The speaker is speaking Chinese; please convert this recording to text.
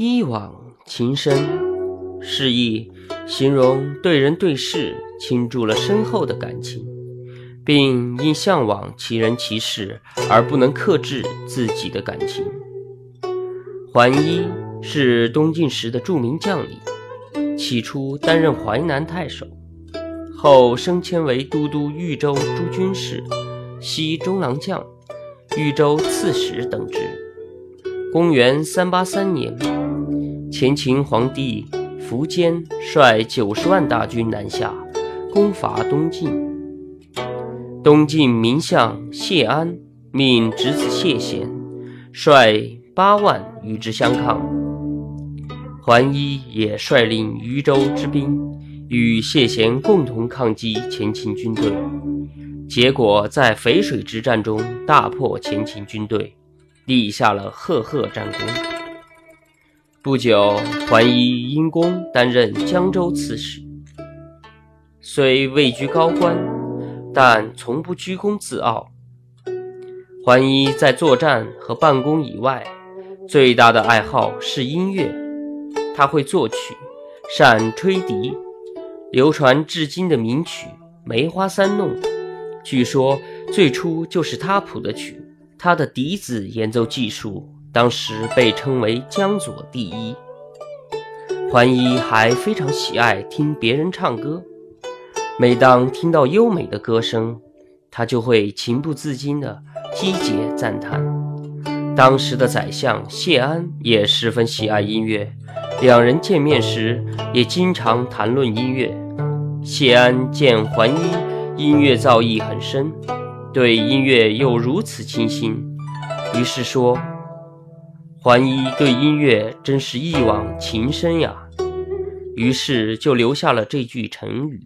一往情深，示意形容对人对事倾注了深厚的感情，并因向往其人其事而不能克制自己的感情。桓伊是东晋时的著名将领，起初担任淮南太守，后升迁为都督豫州诸军事、西中郎将、豫州刺史等职。公元三八三年，前秦皇帝苻坚率九十万大军南下，攻伐东晋。东晋名相谢安命侄子谢贤率。八万与之相抗，桓伊也率领渝州之兵与谢贤共同抗击前秦军队，结果在淝水之战中大破前秦军队，立下了赫赫战功。不久，桓伊因功担任江州刺史，虽位居高官，但从不居功自傲。桓伊在作战和办公以外。最大的爱好是音乐，他会作曲，善吹笛。流传至今的名曲《梅花三弄》，据说最初就是他谱的曲。他的笛子演奏技术当时被称为江左第一。桓伊还非常喜爱听别人唱歌，每当听到优美的歌声，他就会情不自禁地击节赞叹。当时的宰相谢安也十分喜爱音乐，两人见面时也经常谈论音乐。谢安见桓伊音乐造诣很深，对音乐又如此倾心，于是说：“桓伊对音乐真是一往情深呀。”于是就留下了这句成语。